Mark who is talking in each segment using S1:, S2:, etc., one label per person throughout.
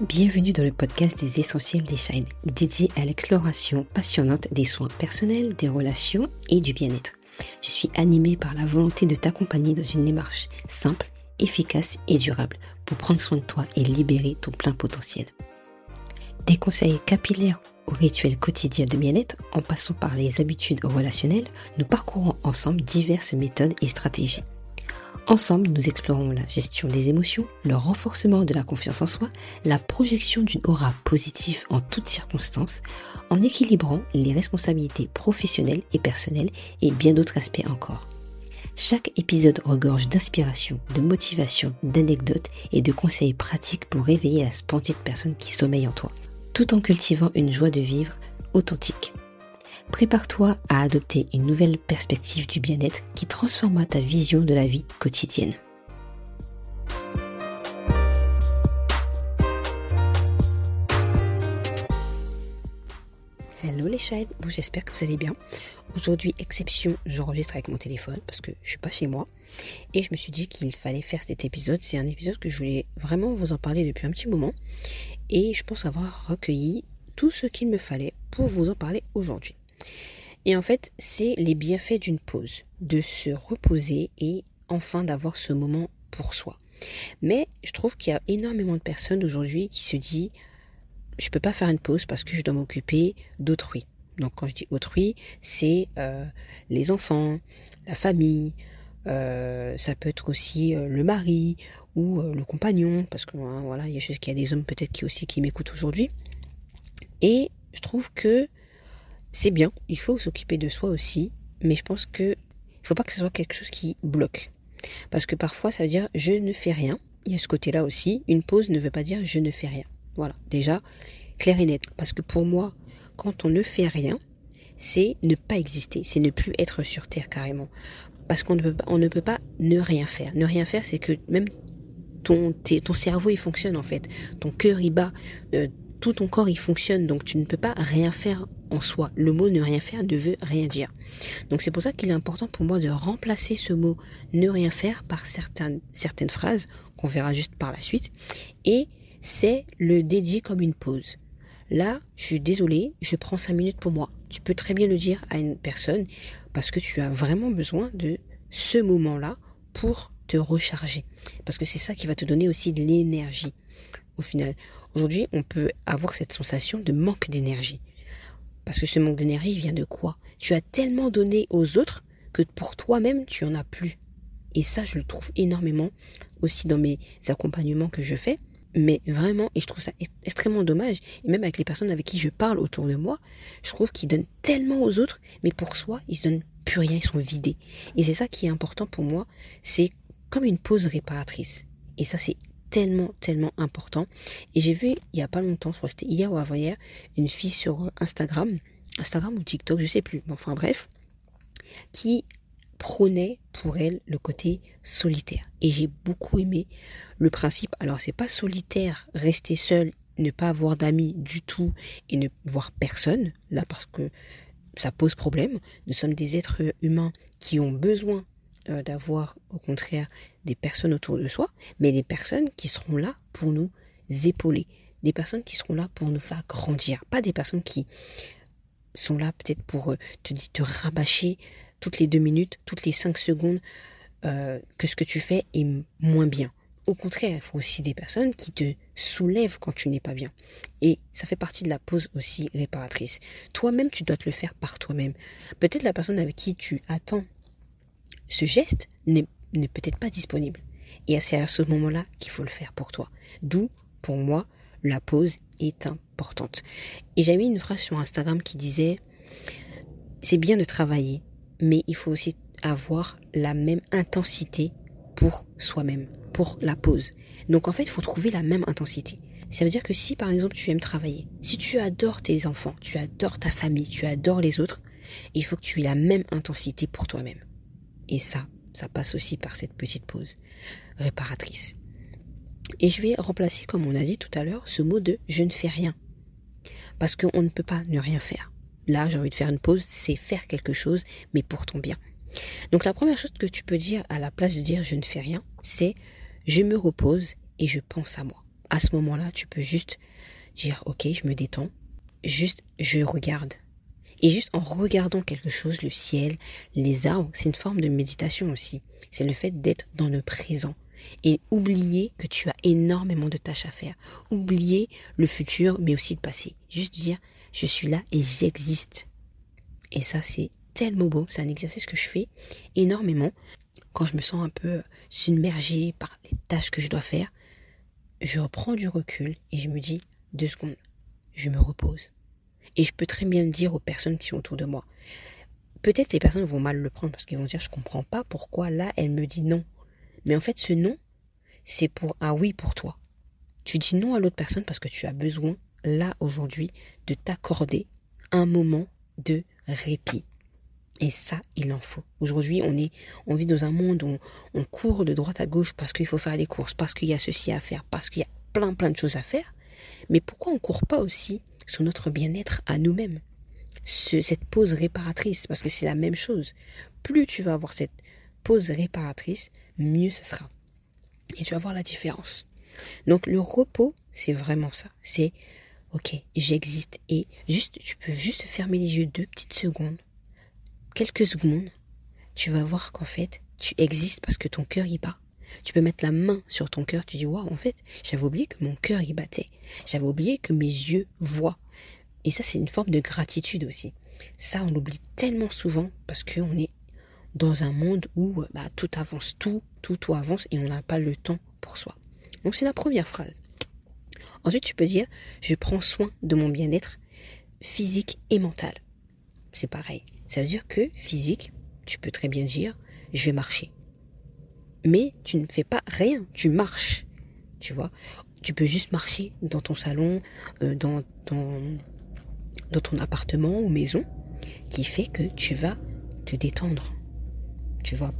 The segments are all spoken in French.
S1: Bienvenue dans le podcast des Essentiels des Shine, dédié à l'exploration passionnante des soins personnels, des relations et du bien-être. Je suis animée par la volonté de t'accompagner dans une démarche simple, efficace et durable pour prendre soin de toi et libérer ton plein potentiel. Des conseils capillaires aux rituels quotidiens de bien-être, en passant par les habitudes relationnelles, nous parcourons ensemble diverses méthodes et stratégies. Ensemble, nous explorons la gestion des émotions, le renforcement de la confiance en soi, la projection d'une aura positive en toutes circonstances, en équilibrant les responsabilités professionnelles et personnelles et bien d'autres aspects encore. Chaque épisode regorge d'inspiration, de motivation, d'anecdotes et de conseils pratiques pour réveiller la splendide personne qui sommeille en toi, tout en cultivant une joie de vivre authentique. Prépare-toi à adopter une nouvelle perspective du bien-être qui transformera ta vision de la vie quotidienne. Hello les chats, bon, j'espère que vous allez bien. Aujourd'hui, exception, j'enregistre avec mon téléphone parce que je suis pas chez moi. Et je me suis dit qu'il fallait faire cet épisode. C'est un épisode que je voulais vraiment vous en parler depuis un petit moment. Et je pense avoir recueilli tout ce qu'il me fallait pour vous en parler aujourd'hui. Et en fait, c'est les bienfaits d'une pause, de se reposer et enfin d'avoir ce moment pour soi. Mais je trouve qu'il y a énormément de personnes aujourd'hui qui se disent je peux pas faire une pause parce que je dois m'occuper d'autrui. Donc quand je dis autrui, c'est euh, les enfants, la famille, euh, ça peut être aussi euh, le mari ou le compagnon, parce que hein, voilà, il y a y a des hommes peut-être qui aussi qui m'écoutent aujourd'hui. Et je trouve que c'est bien, il faut s'occuper de soi aussi, mais je pense que il faut pas que ce soit quelque chose qui bloque. Parce que parfois ça veut dire je ne fais rien. Il y a ce côté-là aussi. Une pause ne veut pas dire je ne fais rien. Voilà, déjà, clair et net. Parce que pour moi, quand on ne fait rien, c'est ne pas exister, c'est ne plus être sur Terre carrément. Parce qu'on ne peut pas, on ne peut pas ne rien faire. Ne rien faire, c'est que même ton, ton cerveau il fonctionne en fait, ton cœur il bat, euh, tout ton corps il fonctionne, donc tu ne peux pas rien faire en soi. Le mot ne rien faire ne veut rien dire. Donc c'est pour ça qu'il est important pour moi de remplacer ce mot ne rien faire par certaines, certaines phrases qu'on verra juste par la suite. Et c'est le dédier comme une pause. Là, je suis désolée, je prends cinq minutes pour moi. Tu peux très bien le dire à une personne parce que tu as vraiment besoin de ce moment-là pour te recharger. Parce que c'est ça qui va te donner aussi de l'énergie. Au final, aujourd'hui, on peut avoir cette sensation de manque d'énergie. Parce que ce manque d'énergie vient de quoi? Tu as tellement donné aux autres que pour toi-même, tu en as plus. Et ça, je le trouve énormément aussi dans mes accompagnements que je fais. Mais vraiment, et je trouve ça extrêmement dommage, et même avec les personnes avec qui je parle autour de moi, je trouve qu'ils donnent tellement aux autres, mais pour soi, ils se donnent plus rien, ils sont vidés. Et c'est ça qui est important pour moi, c'est comme une pause réparatrice. Et ça, c'est tellement, tellement important. Et j'ai vu il y a pas longtemps, je crois que c'était hier ou avant-hier, une fille sur Instagram, Instagram ou TikTok, je sais plus, mais enfin bref, qui prônait pour elle le côté solitaire. Et j'ai beaucoup aimé le principe. Alors c'est pas solitaire, rester seul, ne pas avoir d'amis du tout et ne voir personne, là parce que ça pose problème. Nous sommes des êtres humains qui ont besoin euh, d'avoir au contraire des personnes autour de soi, mais des personnes qui seront là pour nous épauler, des personnes qui seront là pour nous faire grandir, pas des personnes qui sont là peut-être pour euh, te, rabâcher toutes les deux minutes, toutes les cinq secondes euh, que ce que tu fais est moins bien. Au contraire, il faut aussi des personnes qui te soulèvent quand tu n'es pas bien. Et ça fait partie de la pause aussi réparatrice. Toi-même, tu dois te le faire par toi-même. Peut-être la personne avec qui tu attends ce geste n'est peut-être pas disponible. Et c'est à ce moment-là qu'il faut le faire pour toi. D'où, pour moi, la pause est importante. Et j'ai mis une phrase sur Instagram qui disait, c'est bien de travailler, mais il faut aussi avoir la même intensité pour soi-même, pour la pause. Donc en fait, il faut trouver la même intensité. Ça veut dire que si par exemple tu aimes travailler, si tu adores tes enfants, tu adores ta famille, tu adores les autres, il faut que tu aies la même intensité pour toi-même. Et ça, ça passe aussi par cette petite pause réparatrice. Et je vais remplacer, comme on a dit tout à l'heure, ce mot de je ne fais rien. Parce qu'on ne peut pas ne rien faire. Là, j'ai envie de faire une pause, c'est faire quelque chose, mais pour ton bien. Donc la première chose que tu peux dire à la place de dire je ne fais rien, c'est je me repose et je pense à moi. à ce moment-là, tu peux juste dire, ok, je me détends, juste je regarde. Et juste en regardant quelque chose, le ciel, les arbres, c'est une forme de méditation aussi. C'est le fait d'être dans le présent. Et oublier que tu as énormément de tâches à faire. Oublier le futur, mais aussi le passé. Juste dire, je suis là et j'existe. Et ça, c'est tellement beau. C'est un exercice que je fais énormément quand je me sens un peu submergée par les tâches que je dois faire. Je reprends du recul et je me dis, deux secondes, je me repose. Et je peux très bien le dire aux personnes qui sont autour de moi. Peut-être les personnes vont mal le prendre parce qu'ils vont dire je comprends pas pourquoi là elle me dit non. Mais en fait ce non, c'est pour un oui pour toi. Tu dis non à l'autre personne parce que tu as besoin là aujourd'hui de t'accorder un moment de répit. Et ça, il en faut. Aujourd'hui, on est, on vit dans un monde où on, court de droite à gauche parce qu'il faut faire les courses, parce qu'il y a ceci à faire, parce qu'il y a plein plein de choses à faire. Mais pourquoi on court pas aussi sur notre bien-être à nous-mêmes. cette pause réparatrice, parce que c'est la même chose. Plus tu vas avoir cette pause réparatrice, mieux ce sera. Et tu vas voir la différence. Donc le repos, c'est vraiment ça. C'est ok, j'existe. Et juste, tu peux juste fermer les yeux deux petites secondes, quelques secondes. Tu vas voir qu'en fait, tu existes parce que ton cœur y bat. Tu peux mettre la main sur ton cœur, tu dis waouh, en fait, j'avais oublié que mon cœur y battait. J'avais oublié que mes yeux voient. Et ça, c'est une forme de gratitude aussi. Ça, on l'oublie tellement souvent parce qu'on est dans un monde où bah, tout avance, tout, tout, tout avance et on n'a pas le temps pour soi. Donc c'est la première phrase. Ensuite, tu peux dire, je prends soin de mon bien-être physique et mental. C'est pareil. Ça veut dire que physique, tu peux très bien dire, je vais marcher mais tu ne fais pas rien, tu marches, tu vois. Tu peux juste marcher dans ton salon, euh, dans, dans, dans ton appartement ou maison, qui fait que tu vas te détendre. Tu vas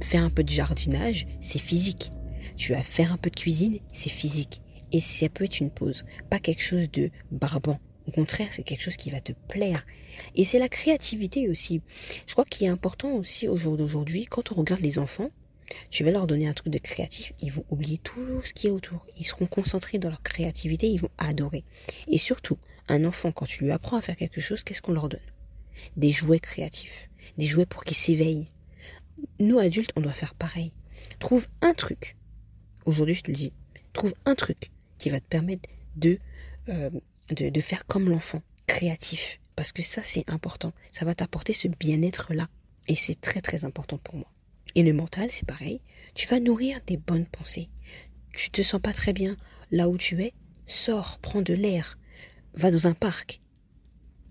S1: faire un peu de jardinage, c'est physique. Tu vas faire un peu de cuisine, c'est physique. Et ça peut être une pause, pas quelque chose de barbant. Au contraire, c'est quelque chose qui va te plaire. Et c'est la créativité aussi. Je crois qu'il est important aussi au jour d'aujourd'hui, quand on regarde les enfants, je vais leur donner un truc de créatif, ils vont oublier tout ce qui est autour. Ils seront concentrés dans leur créativité, ils vont adorer. Et surtout, un enfant, quand tu lui apprends à faire quelque chose, qu'est-ce qu'on leur donne? Des jouets créatifs, des jouets pour qu'ils s'éveillent. Nous, adultes, on doit faire pareil. Trouve un truc, aujourd'hui je te le dis, trouve un truc qui va te permettre de, euh, de, de faire comme l'enfant, créatif. Parce que ça, c'est important. Ça va t'apporter ce bien-être-là. Et c'est très très important pour moi. Et le mental, c'est pareil. Tu vas nourrir des bonnes pensées. Tu te sens pas très bien là où tu es. Sors, prends de l'air. Va dans un parc.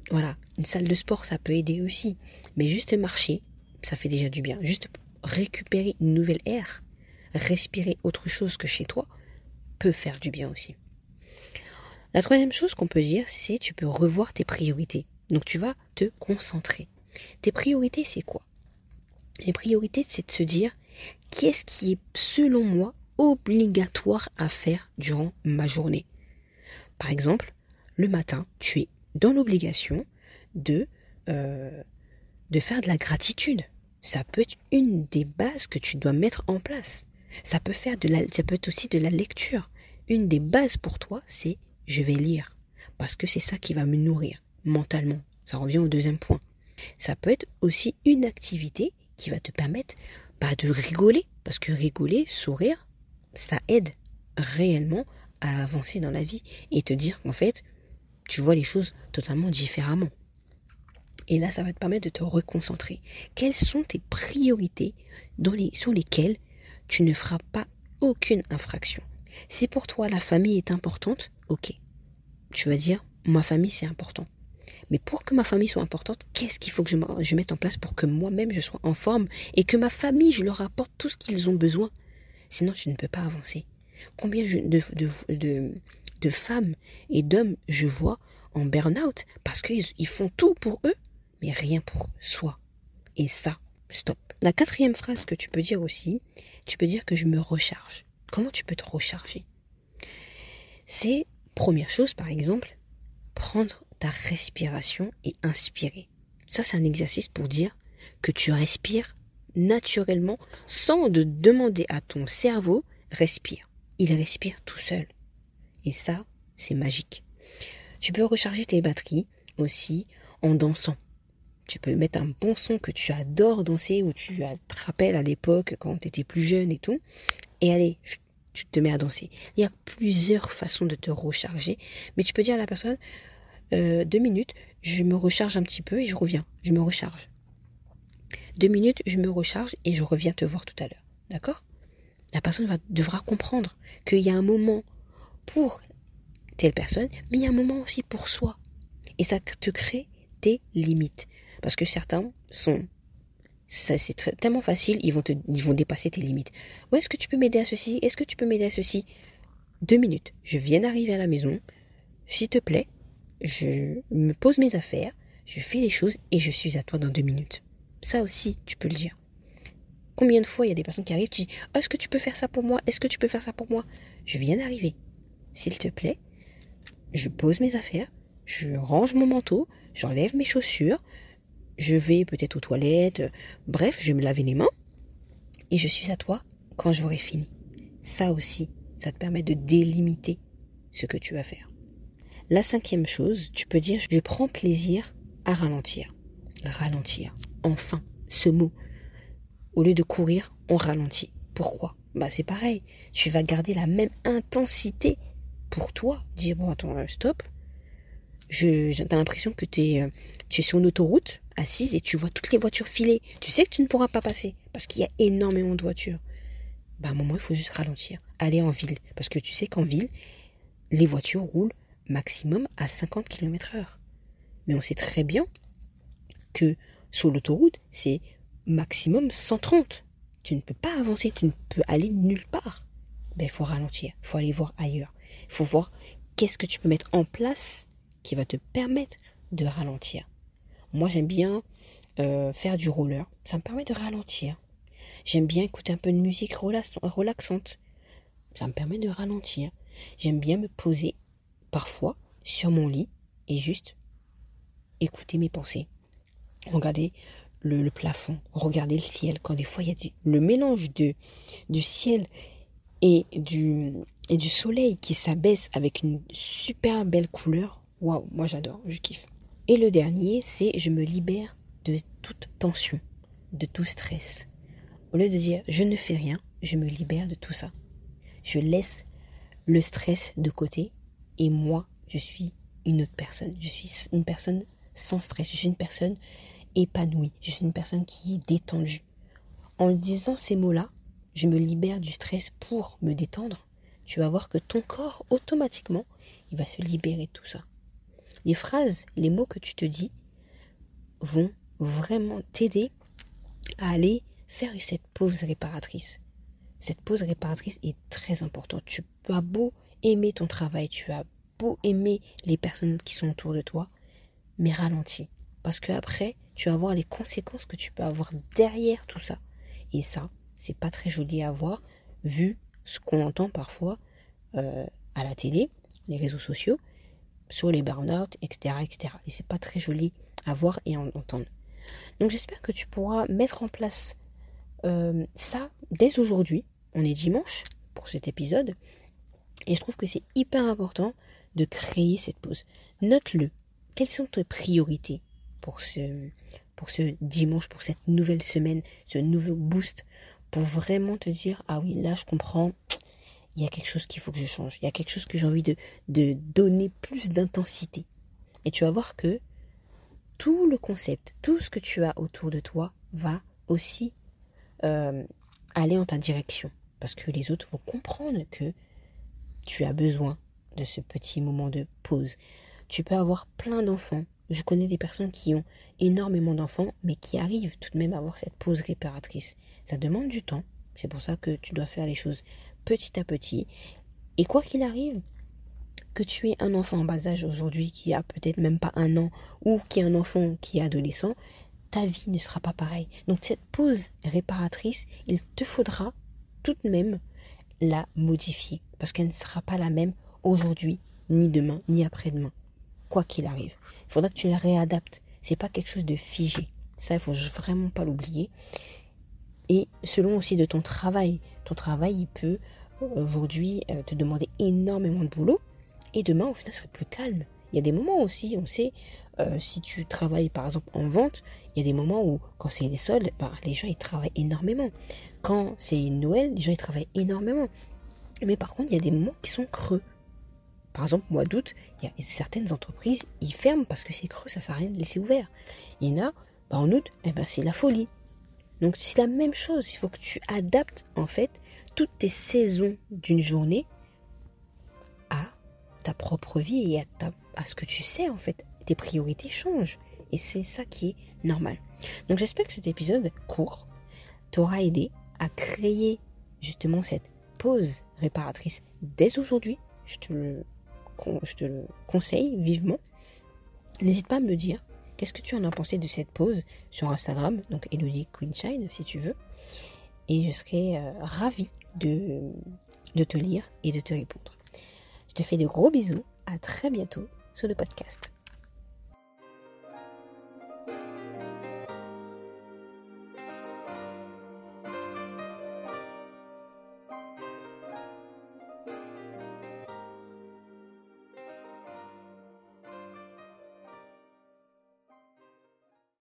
S1: Voilà. Une salle de sport, ça peut aider aussi. Mais juste marcher, ça fait déjà du bien. Juste récupérer une nouvelle air, respirer autre chose que chez toi, peut faire du bien aussi. La troisième chose qu'on peut dire, c'est tu peux revoir tes priorités. Donc tu vas te concentrer. Tes priorités, c'est quoi? Les priorités, c'est de se dire qu'est-ce qui est, selon moi, obligatoire à faire durant ma journée? Par exemple, le matin, tu es dans l'obligation de, euh, de faire de la gratitude. Ça peut être une des bases que tu dois mettre en place. Ça peut, faire de la, ça peut être aussi de la lecture. Une des bases pour toi, c'est je vais lire. Parce que c'est ça qui va me nourrir mentalement. Ça revient au deuxième point. Ça peut être aussi une activité qui va te permettre bah, de rigoler. Parce que rigoler, sourire, ça aide réellement à avancer dans la vie et te dire qu'en fait, tu vois les choses totalement différemment. Et là, ça va te permettre de te reconcentrer. Quelles sont tes priorités dans les, sur lesquelles tu ne feras pas aucune infraction? Si pour toi la famille est importante, ok. Tu vas dire, ma famille c'est important. Mais pour que ma famille soit importante, qu'est-ce qu'il faut que je, mette en place pour que moi-même je sois en forme et que ma famille, je leur apporte tout ce qu'ils ont besoin? Sinon, tu ne peux pas avancer. Combien de, femmes et d'hommes je vois en burn-out parce qu'ils ils font tout pour eux, mais rien pour soi. Et ça, stop. La quatrième phrase que tu peux dire aussi, tu peux dire que je me recharge. Comment tu peux te recharger? C'est, première chose par exemple, prendre ta respiration et inspirer. Ça, c'est un exercice pour dire que tu respires naturellement sans de demander à ton cerveau respire. Il respire tout seul. Et ça, c'est magique. Tu peux recharger tes batteries aussi en dansant. Tu peux mettre un bon son que tu adores danser ou tu te rappelles à l'époque quand tu étais plus jeune et tout. Et allez, tu te mets à danser. Il y a plusieurs façons de te recharger. Mais tu peux dire à la personne, euh, deux minutes, je me recharge un petit peu et je reviens. Je me recharge. Deux minutes, je me recharge et je reviens te voir tout à l'heure. D'accord? La personne va, devra comprendre qu'il y a un moment pour telle personne, mais il y a un moment aussi pour soi. Et ça te crée des limites. Parce que certains sont c'est tellement facile, ils vont te, ils vont dépasser tes limites. Où est-ce que tu peux m'aider à ceci? Est-ce que tu peux m'aider à ceci? Deux minutes. Je viens d'arriver à la maison. S'il te plaît, je me pose mes affaires, je fais les choses et je suis à toi dans deux minutes. Ça aussi, tu peux le dire. Combien de fois il y a des personnes qui arrivent, tu dis, est-ce que tu peux faire ça pour moi? Est-ce que tu peux faire ça pour moi? Je viens d'arriver. S'il te plaît, je pose mes affaires, je range mon manteau, j'enlève mes chaussures, je vais peut-être aux toilettes, bref, je vais me laver les mains, et je suis à toi quand j'aurai fini. Ça aussi, ça te permet de délimiter ce que tu vas faire. La cinquième chose, tu peux dire, je prends plaisir à ralentir. Ralentir. Enfin, ce mot. Au lieu de courir, on ralentit. Pourquoi? Bah c'est pareil. Tu vas garder la même intensité pour toi. Dire bon attends, euh, stop. Je, t'as l'impression que euh, tu es sur une autoroute assise et tu vois toutes les voitures filer. Tu sais que tu ne pourras pas passer parce qu'il y a énormément de voitures. Bah, à un moment, il faut juste ralentir. Aller en ville. Parce que tu sais qu'en ville, les voitures roulent maximum à 50 km heure. Mais on sait très bien que sur l'autoroute, c'est maximum 130. Tu ne peux pas avancer, tu ne peux aller nulle part. Ben, il faut ralentir, il faut aller voir ailleurs. Il faut voir qu'est-ce que tu peux mettre en place qui va te permettre de ralentir. Moi, j'aime bien euh, faire du roller. Ça me permet de ralentir. J'aime bien écouter un peu de musique relaxante. Ça me permet de ralentir. J'aime bien me poser parfois sur mon lit et juste écouter mes pensées. Regarder le, plafond, regarder le ciel. Quand des fois il y a le mélange de, du ciel et du, et du soleil qui s'abaisse avec une super belle couleur. Waouh, moi j'adore, je kiffe. Et le dernier, c'est je me libère de toute tension, de tout stress. Au lieu de dire je ne fais rien, je me libère de tout ça. Je laisse le stress de côté et moi, je suis une autre personne. Je suis une personne sans stress. Je suis une personne épanouie. Je suis une personne qui est détendue. En disant ces mots-là, je me libère du stress pour me détendre. Tu vas voir que ton corps, automatiquement, il va se libérer de tout ça les phrases, les mots que tu te dis vont vraiment t'aider à aller faire cette pause réparatrice. Cette pause réparatrice est très importante. Tu as beau aimer ton travail, tu as aimer les personnes qui sont autour de toi, mais ralentis. Parce que après, tu vas voir les conséquences que tu peux avoir derrière tout ça. Et ça, c'est pas très joli à voir, vu ce qu'on entend parfois euh, à la télé, les réseaux sociaux, sur les burn-out, etc., etc. Et c'est pas très joli à voir et à entendre. Donc j'espère que tu pourras mettre en place euh, ça dès aujourd'hui. On est dimanche pour cet épisode. Et je trouve que c'est hyper important de créer cette pause. Note-le. Quelles sont tes priorités pour ce, pour ce dimanche, pour cette nouvelle semaine, ce nouveau boost, pour vraiment te dire, ah oui, là je comprends, il y a quelque chose qu'il faut que je change. Il y a quelque chose que j'ai envie de, de donner plus d'intensité. Et tu vas voir que tout le concept, tout ce que tu as autour de toi va aussi euh, aller en ta direction. Parce que les autres vont comprendre que tu as besoin de ce petit moment de pause. Tu peux avoir plein d'enfants. Je connais des personnes qui ont énormément d'enfants, mais qui arrivent tout de même à avoir cette pause réparatrice. Ça demande du temps. C'est pour ça que tu dois faire les choses petit à petit. Et quoi qu'il arrive, que tu aies un enfant en bas âge aujourd'hui qui a peut-être même pas un an ou qui est un enfant qui est adolescent, ta vie ne sera pas pareille. Donc cette pause réparatrice, il te faudra tout de même la modifier parce qu'elle ne sera pas la même aujourd'hui, ni demain, ni après-demain. Quoi qu'il arrive, il faudra que tu la réadaptes. C'est pas quelque chose de figé. Ça, il faut vraiment pas l'oublier. Et selon aussi de ton travail, ton travail, il peut aujourd'hui euh, te demander énormément de boulot. Et demain, au final, ce serait plus calme. Il y a des moments aussi, on sait, euh, si tu travailles par exemple en vente, il y a des moments où quand c'est les soldes, bah, les gens ils travaillent énormément. Quand c'est Noël, les gens ils travaillent énormément. Mais par contre, il y a des moments qui sont creux. Par exemple, mois d'août, il y a certaines entreprises, ils ferment parce que c'est creux, ça sert à rien de laisser ouvert. Il y en a, bah, en août, eh ben, c'est la folie. Donc c'est la même chose, il faut que tu adaptes en fait toutes tes saisons d'une journée à ta propre vie et à, à ce que tu sais en fait. Tes priorités changent et c'est ça qui est normal. Donc j'espère que cet épisode court t'aura aidé à créer justement cette pause réparatrice dès aujourd'hui. Je te le, je te le conseille vivement. N'hésite pas à me dire qu'est-ce que tu en as pensé de cette pause sur Instagram, donc Elodie Queenshine si tu veux. Et je serai euh, ravie de, de te lire et de te répondre. Je te fais de gros bisous. À très bientôt sur le podcast.